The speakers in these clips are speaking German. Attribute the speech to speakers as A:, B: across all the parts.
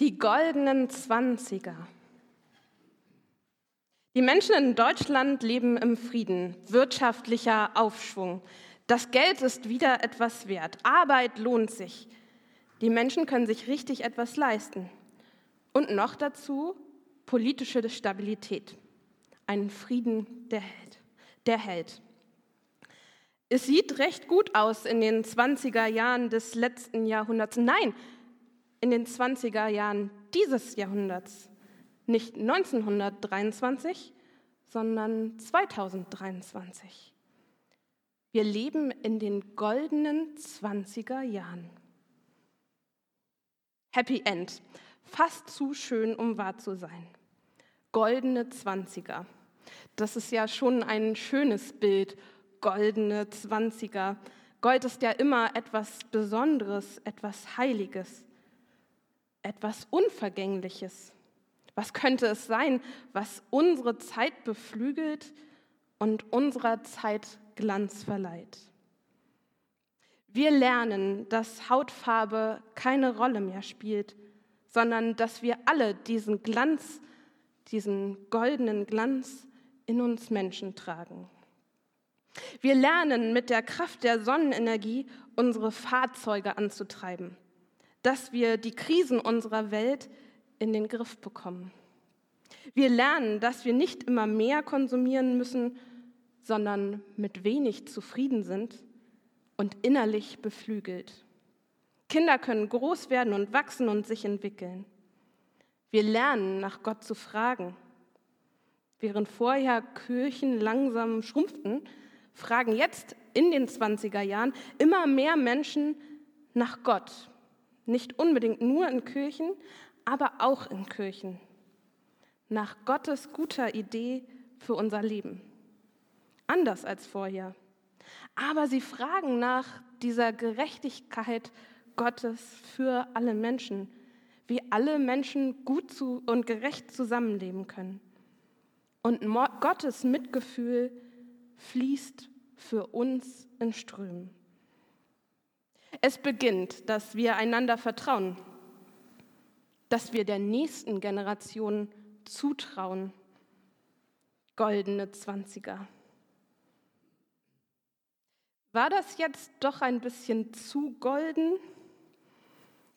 A: Die goldenen Zwanziger. Die Menschen in Deutschland leben im Frieden, wirtschaftlicher Aufschwung. Das Geld ist wieder etwas wert. Arbeit lohnt sich. Die Menschen können sich richtig etwas leisten. Und noch dazu politische Stabilität. Ein Frieden, der hält. Der hält. Es sieht recht gut aus in den 20er Jahren des letzten Jahrhunderts. Nein, in den 20er Jahren dieses Jahrhunderts. Nicht 1923, sondern 2023. Wir leben in den goldenen 20er Jahren. Happy End. Fast zu schön, um wahr zu sein. Goldene 20er. Das ist ja schon ein schönes Bild. Goldene 20er. Gold ist ja immer etwas Besonderes, etwas Heiliges etwas Unvergängliches. Was könnte es sein, was unsere Zeit beflügelt und unserer Zeit Glanz verleiht? Wir lernen, dass Hautfarbe keine Rolle mehr spielt, sondern dass wir alle diesen Glanz, diesen goldenen Glanz in uns Menschen tragen. Wir lernen mit der Kraft der Sonnenenergie unsere Fahrzeuge anzutreiben dass wir die Krisen unserer Welt in den Griff bekommen. Wir lernen, dass wir nicht immer mehr konsumieren müssen, sondern mit wenig zufrieden sind und innerlich beflügelt. Kinder können groß werden und wachsen und sich entwickeln. Wir lernen, nach Gott zu fragen. Während vorher Kirchen langsam schrumpften, fragen jetzt in den 20er Jahren immer mehr Menschen nach Gott nicht unbedingt nur in Kirchen, aber auch in Kirchen. Nach Gottes guter Idee für unser Leben. Anders als vorher. Aber sie fragen nach dieser Gerechtigkeit Gottes für alle Menschen, wie alle Menschen gut und gerecht zusammenleben können. Und Gottes Mitgefühl fließt für uns in Strömen. Es beginnt, dass wir einander vertrauen, dass wir der nächsten Generation zutrauen. Goldene Zwanziger. War das jetzt doch ein bisschen zu golden?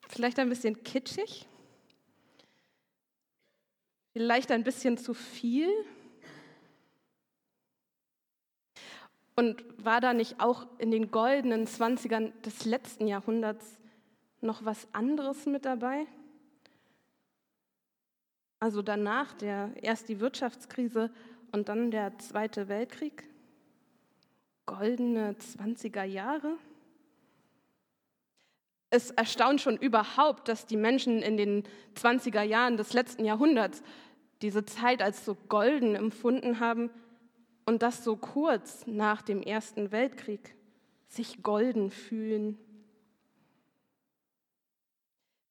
A: Vielleicht ein bisschen kitschig? Vielleicht ein bisschen zu viel? Und war da nicht auch in den goldenen Zwanzigern des letzten Jahrhunderts noch was anderes mit dabei? Also danach der, erst die Wirtschaftskrise und dann der Zweite Weltkrieg? Goldene 20er Jahre? Es erstaunt schon überhaupt, dass die Menschen in den 20er Jahren des letzten Jahrhunderts diese Zeit als so golden empfunden haben, und das so kurz nach dem Ersten Weltkrieg sich golden fühlen.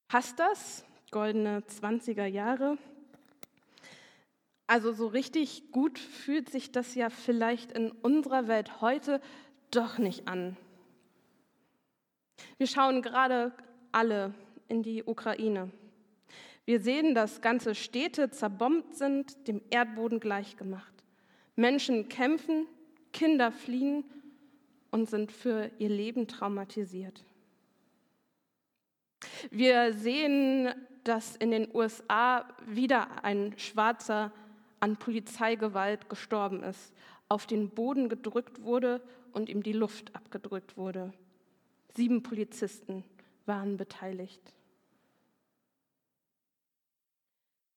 A: Passt das? Goldene 20er Jahre. Also so richtig gut fühlt sich das ja vielleicht in unserer Welt heute doch nicht an. Wir schauen gerade alle in die Ukraine. Wir sehen, dass ganze Städte zerbombt sind, dem Erdboden gleichgemacht. Menschen kämpfen, Kinder fliehen und sind für ihr Leben traumatisiert. Wir sehen, dass in den USA wieder ein Schwarzer an Polizeigewalt gestorben ist, auf den Boden gedrückt wurde und ihm die Luft abgedrückt wurde. Sieben Polizisten waren beteiligt.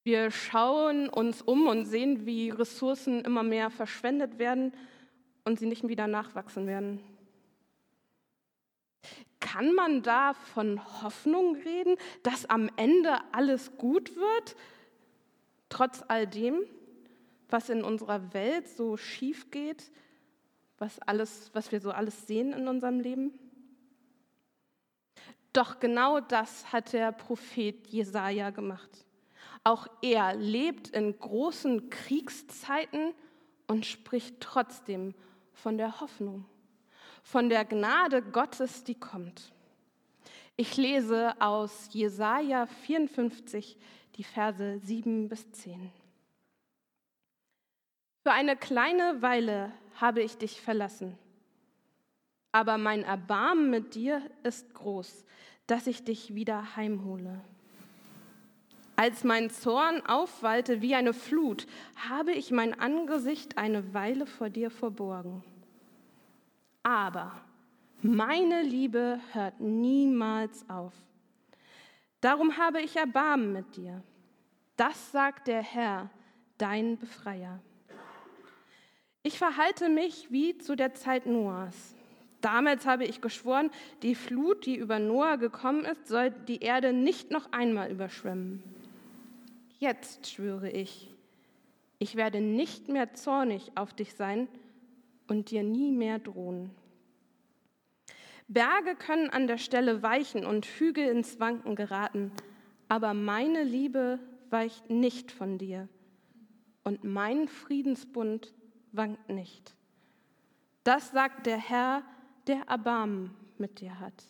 A: Wir schauen uns um und sehen, wie Ressourcen immer mehr verschwendet werden und sie nicht wieder nachwachsen werden. Kann man da von Hoffnung reden, dass am Ende alles gut wird, trotz all dem, was in unserer Welt so schief geht, was, alles, was wir so alles sehen in unserem Leben? Doch genau das hat der Prophet Jesaja gemacht. Auch er lebt in großen Kriegszeiten und spricht trotzdem von der Hoffnung, von der Gnade Gottes, die kommt. Ich lese aus Jesaja 54 die Verse 7 bis 10. Für eine kleine Weile habe ich dich verlassen, aber mein Erbarmen mit dir ist groß, dass ich dich wieder heimhole. Als mein Zorn aufwallte wie eine Flut, habe ich mein Angesicht eine Weile vor dir verborgen. Aber meine Liebe hört niemals auf. Darum habe ich Erbarmen mit dir. Das sagt der Herr, dein Befreier. Ich verhalte mich wie zu der Zeit Noahs. Damals habe ich geschworen, die Flut, die über Noah gekommen ist, soll die Erde nicht noch einmal überschwemmen. Jetzt schwöre ich, ich werde nicht mehr zornig auf dich sein und dir nie mehr drohen. Berge können an der Stelle weichen und Hügel ins Wanken geraten, aber meine Liebe weicht nicht von dir und mein Friedensbund wankt nicht. Das sagt der Herr, der Erbarmen mit dir hat.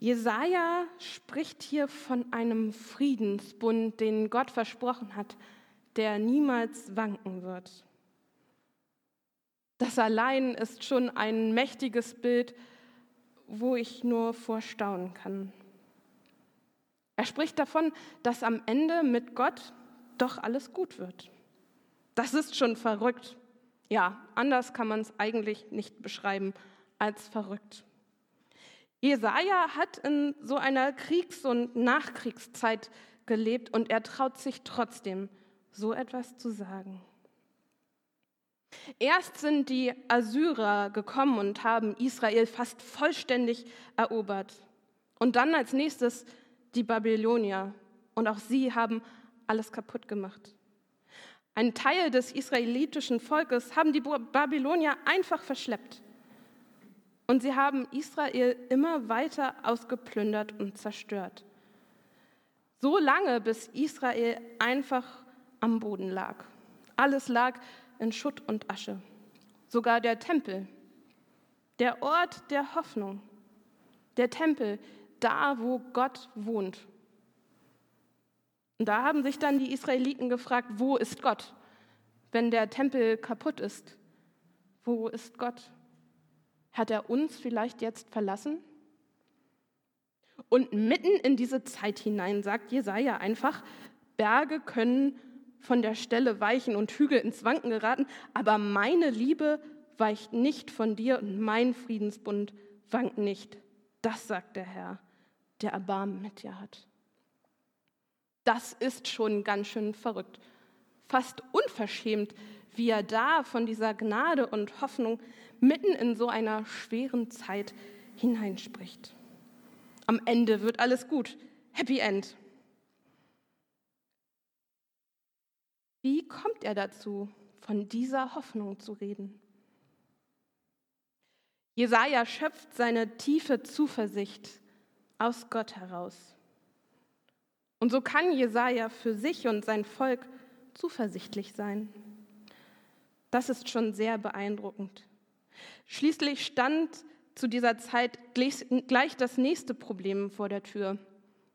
A: Jesaja spricht hier von einem Friedensbund, den Gott versprochen hat, der niemals wanken wird. Das allein ist schon ein mächtiges Bild, wo ich nur vorstaunen kann. Er spricht davon, dass am Ende mit Gott doch alles gut wird. Das ist schon verrückt. Ja, anders kann man es eigentlich nicht beschreiben als verrückt. Jesaja hat in so einer Kriegs- und Nachkriegszeit gelebt und er traut sich trotzdem, so etwas zu sagen. Erst sind die Assyrer gekommen und haben Israel fast vollständig erobert. Und dann als nächstes die Babylonier. Und auch sie haben alles kaputt gemacht. Ein Teil des israelitischen Volkes haben die Babylonier einfach verschleppt. Und sie haben Israel immer weiter ausgeplündert und zerstört. So lange, bis Israel einfach am Boden lag. Alles lag in Schutt und Asche. Sogar der Tempel, der Ort der Hoffnung, der Tempel, da wo Gott wohnt. Und da haben sich dann die Israeliten gefragt, wo ist Gott, wenn der Tempel kaputt ist? Wo ist Gott? Hat er uns vielleicht jetzt verlassen? Und mitten in diese Zeit hinein sagt Jesaja einfach: Berge können von der Stelle weichen und Hügel ins Wanken geraten, aber meine Liebe weicht nicht von dir und mein Friedensbund wankt nicht. Das sagt der Herr, der Erbarmen mit dir hat. Das ist schon ganz schön verrückt, fast unverschämt, wie er da von dieser Gnade und Hoffnung mitten in so einer schweren Zeit hineinspricht. Am Ende wird alles gut. Happy End. Wie kommt er dazu, von dieser Hoffnung zu reden? Jesaja schöpft seine tiefe Zuversicht aus Gott heraus. Und so kann Jesaja für sich und sein Volk zuversichtlich sein. Das ist schon sehr beeindruckend. Schließlich stand zu dieser Zeit gleich das nächste Problem vor der Tür,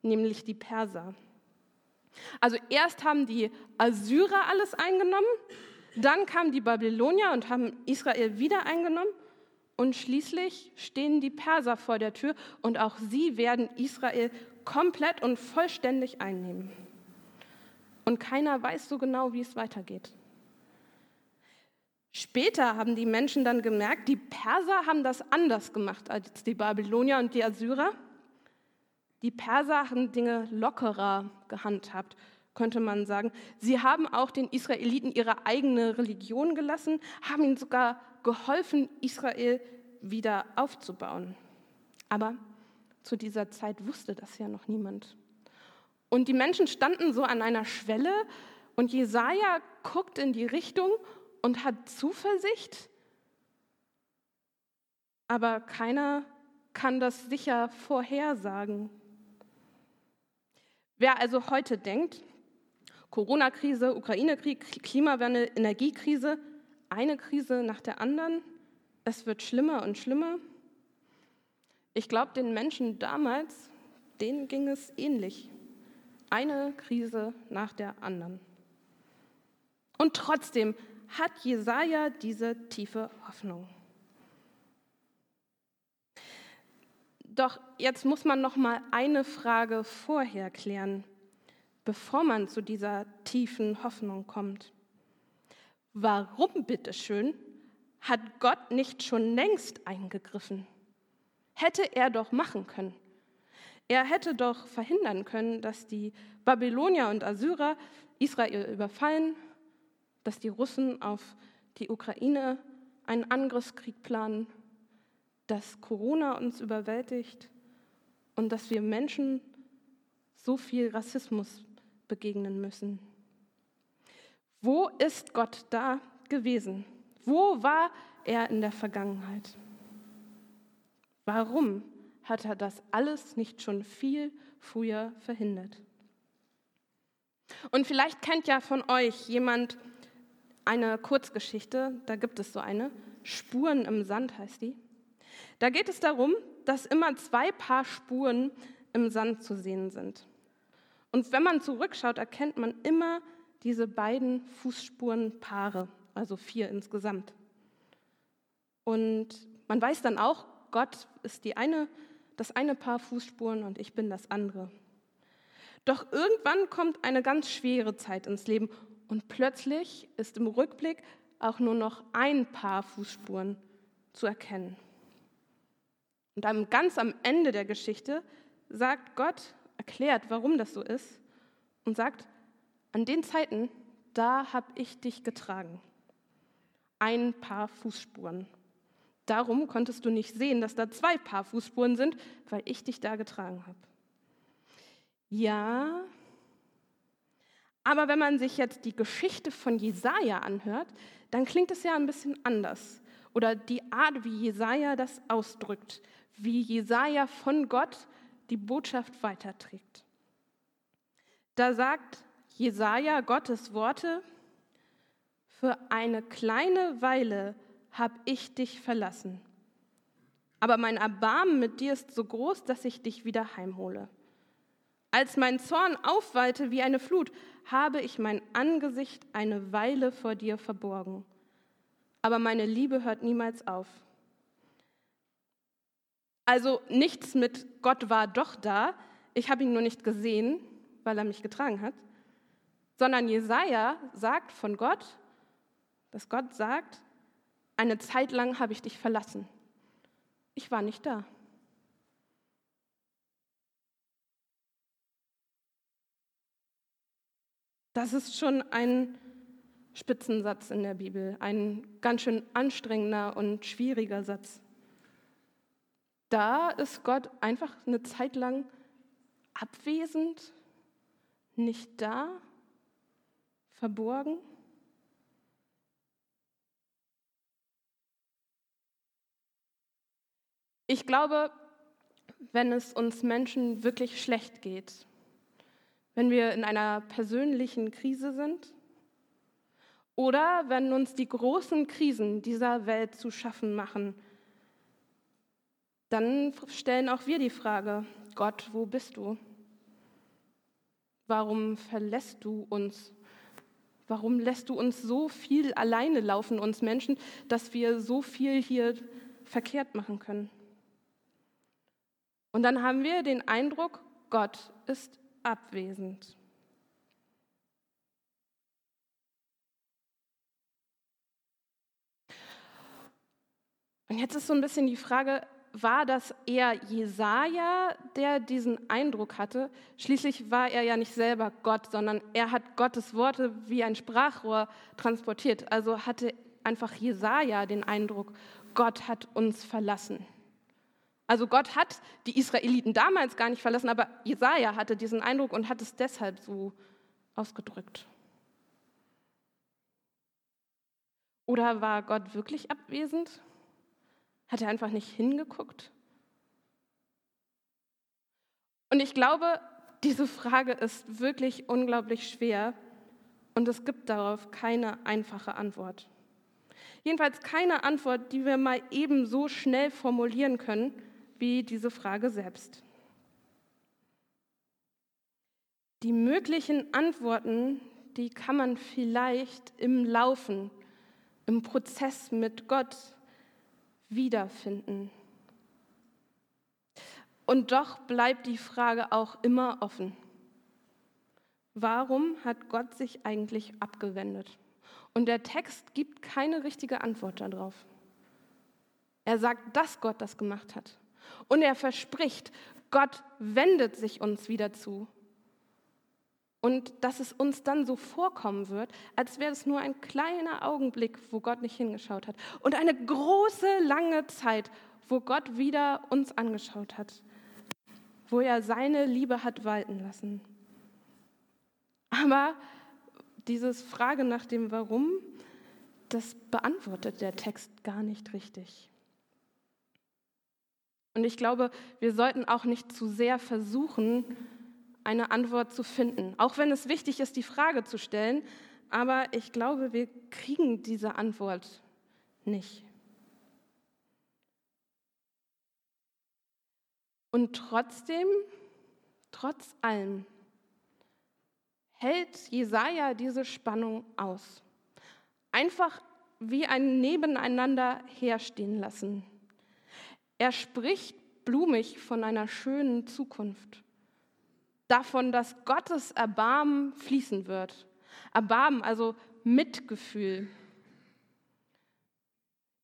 A: nämlich die Perser. Also erst haben die Assyrer alles eingenommen, dann kamen die Babylonier und haben Israel wieder eingenommen und schließlich stehen die Perser vor der Tür und auch sie werden Israel komplett und vollständig einnehmen. Und keiner weiß so genau, wie es weitergeht. Später haben die Menschen dann gemerkt, die Perser haben das anders gemacht als die Babylonier und die Assyrer. Die Perser haben Dinge lockerer gehandhabt, könnte man sagen. Sie haben auch den Israeliten ihre eigene Religion gelassen, haben ihnen sogar geholfen, Israel wieder aufzubauen. Aber zu dieser Zeit wusste das ja noch niemand. Und die Menschen standen so an einer Schwelle und Jesaja guckt in die Richtung und hat Zuversicht, aber keiner kann das sicher vorhersagen. Wer also heute denkt, Corona-Krise, Ukraine-Krieg, Klimawandel, Energiekrise, eine Krise nach der anderen, Es wird schlimmer und schlimmer. Ich glaube, den Menschen damals, denen ging es ähnlich. Eine Krise nach der anderen. Und trotzdem hat Jesaja diese tiefe Hoffnung. Doch jetzt muss man noch mal eine Frage vorher klären, bevor man zu dieser tiefen Hoffnung kommt. Warum bitteschön hat Gott nicht schon längst eingegriffen? Hätte er doch machen können. Er hätte doch verhindern können, dass die Babylonier und Assyrer Israel überfallen, dass die Russen auf die Ukraine einen Angriffskrieg planen, dass Corona uns überwältigt und dass wir Menschen so viel Rassismus begegnen müssen. Wo ist Gott da gewesen? Wo war er in der Vergangenheit? Warum hat er das alles nicht schon viel früher verhindert? Und vielleicht kennt ja von euch jemand eine Kurzgeschichte, da gibt es so eine, Spuren im Sand heißt die. Da geht es darum, dass immer zwei Paar Spuren im Sand zu sehen sind. Und wenn man zurückschaut, erkennt man immer diese beiden Fußspurenpaare, also vier insgesamt. Und man weiß dann auch, Gott ist die eine, das eine Paar Fußspuren und ich bin das andere. Doch irgendwann kommt eine ganz schwere Zeit ins Leben und plötzlich ist im Rückblick auch nur noch ein Paar Fußspuren zu erkennen. Und dann ganz am Ende der Geschichte sagt Gott, erklärt, warum das so ist und sagt, an den Zeiten, da habe ich dich getragen. Ein paar Fußspuren. Darum konntest du nicht sehen, dass da zwei Paar Fußspuren sind, weil ich dich da getragen habe. Ja, aber wenn man sich jetzt die Geschichte von Jesaja anhört, dann klingt es ja ein bisschen anders. Oder die Art, wie Jesaja das ausdrückt, wie Jesaja von Gott die Botschaft weiterträgt. Da sagt Jesaja Gottes Worte: Für eine kleine Weile habe ich dich verlassen, aber mein Erbarmen mit dir ist so groß, dass ich dich wieder heimhole. Als mein Zorn aufwallte wie eine Flut, habe ich mein Angesicht eine Weile vor dir verborgen. Aber meine Liebe hört niemals auf. Also nichts mit Gott war doch da, ich habe ihn nur nicht gesehen, weil er mich getragen hat, sondern Jesaja sagt von Gott, dass Gott sagt, eine Zeit lang habe ich dich verlassen. Ich war nicht da. Das ist schon ein Spitzensatz in der Bibel, ein ganz schön anstrengender und schwieriger Satz. Da ist Gott einfach eine Zeit lang abwesend, nicht da, verborgen. Ich glaube, wenn es uns Menschen wirklich schlecht geht, wenn wir in einer persönlichen Krise sind oder wenn uns die großen Krisen dieser Welt zu schaffen machen, dann stellen auch wir die Frage, Gott, wo bist du? Warum verlässt du uns? Warum lässt du uns so viel alleine laufen, uns Menschen, dass wir so viel hier verkehrt machen können? Und dann haben wir den Eindruck, Gott ist abwesend. Und jetzt ist so ein bisschen die Frage, war das eher Jesaja, der diesen Eindruck hatte? Schließlich war er ja nicht selber Gott, sondern er hat Gottes Worte wie ein Sprachrohr transportiert. Also hatte einfach Jesaja den Eindruck, Gott hat uns verlassen. Also Gott hat die Israeliten damals gar nicht verlassen, aber Jesaja hatte diesen Eindruck und hat es deshalb so ausgedrückt. Oder war Gott wirklich abwesend? Hat er einfach nicht hingeguckt? Und ich glaube, diese Frage ist wirklich unglaublich schwer und es gibt darauf keine einfache Antwort. Jedenfalls keine Antwort, die wir mal eben so schnell formulieren können wie diese Frage selbst. Die möglichen Antworten, die kann man vielleicht im Laufen, im Prozess mit Gott wiederfinden. Und doch bleibt die Frage auch immer offen. Warum hat Gott sich eigentlich abgewendet? Und der Text gibt keine richtige Antwort darauf. Er sagt, dass Gott das gemacht hat. Und er verspricht, Gott wendet sich uns wieder zu. Und dass es uns dann so vorkommen wird, als wäre es nur ein kleiner Augenblick, wo Gott nicht hingeschaut hat. Und eine große, lange Zeit, wo Gott wieder uns angeschaut hat. Wo er seine Liebe hat walten lassen. Aber dieses Frage nach dem Warum, das beantwortet der Text gar nicht richtig. Und ich glaube, wir sollten auch nicht zu sehr versuchen, eine Antwort zu finden, auch wenn es wichtig ist, die Frage zu stellen. Aber ich glaube, wir kriegen diese Antwort nicht. Und trotzdem, trotz allem, hält Jesaja diese Spannung aus. Einfach wie ein Nebeneinander herstehen lassen. Er spricht blumig von einer schönen Zukunft, davon, dass Gottes Erbarmen fließen wird. Erbarmen, also Mitgefühl.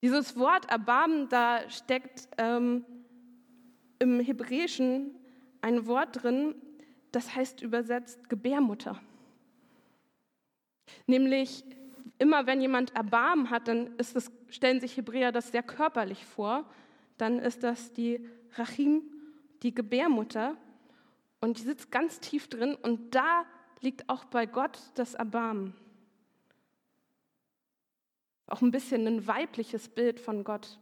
A: Dieses Wort Erbarmen, da steckt ähm, im Hebräischen ein Wort drin, das heißt übersetzt Gebärmutter. Nämlich immer wenn jemand Erbarmen hat, dann es, stellen sich Hebräer das sehr körperlich vor. Dann ist das die Rachim, die Gebärmutter. Und die sitzt ganz tief drin und da liegt auch bei Gott das Erbarmen. Auch ein bisschen ein weibliches Bild von Gott.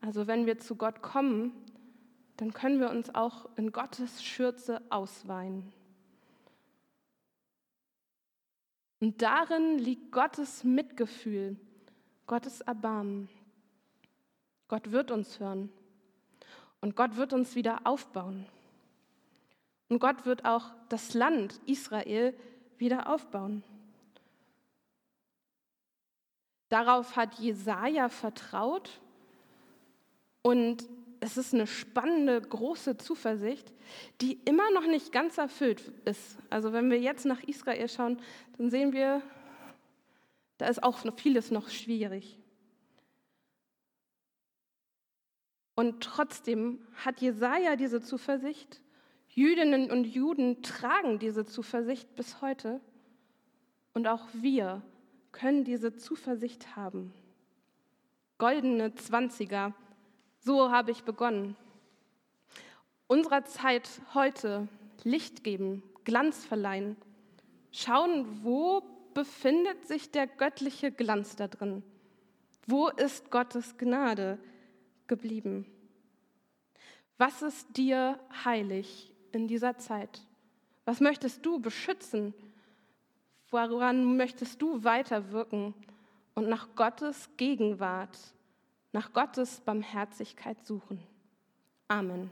A: Also wenn wir zu Gott kommen, dann können wir uns auch in Gottes Schürze ausweinen. Und darin liegt Gottes Mitgefühl, Gottes Erbarmen. Gott wird uns hören und Gott wird uns wieder aufbauen. Und Gott wird auch das Land Israel wieder aufbauen. Darauf hat Jesaja vertraut und es ist eine spannende, große Zuversicht, die immer noch nicht ganz erfüllt ist. Also wenn wir jetzt nach Israel schauen, dann sehen wir, da ist auch vieles noch schwierig. Und trotzdem hat Jesaja diese Zuversicht. Jüdinnen und Juden tragen diese Zuversicht bis heute. Und auch wir können diese Zuversicht haben. Goldene Zwanziger so habe ich begonnen. Unserer Zeit heute Licht geben, Glanz verleihen. Schauen, wo befindet sich der göttliche Glanz da drin? Wo ist Gottes Gnade geblieben? Was ist dir heilig in dieser Zeit? Was möchtest du beschützen? Woran möchtest du weiterwirken und nach Gottes Gegenwart nach Gottes Barmherzigkeit suchen. Amen.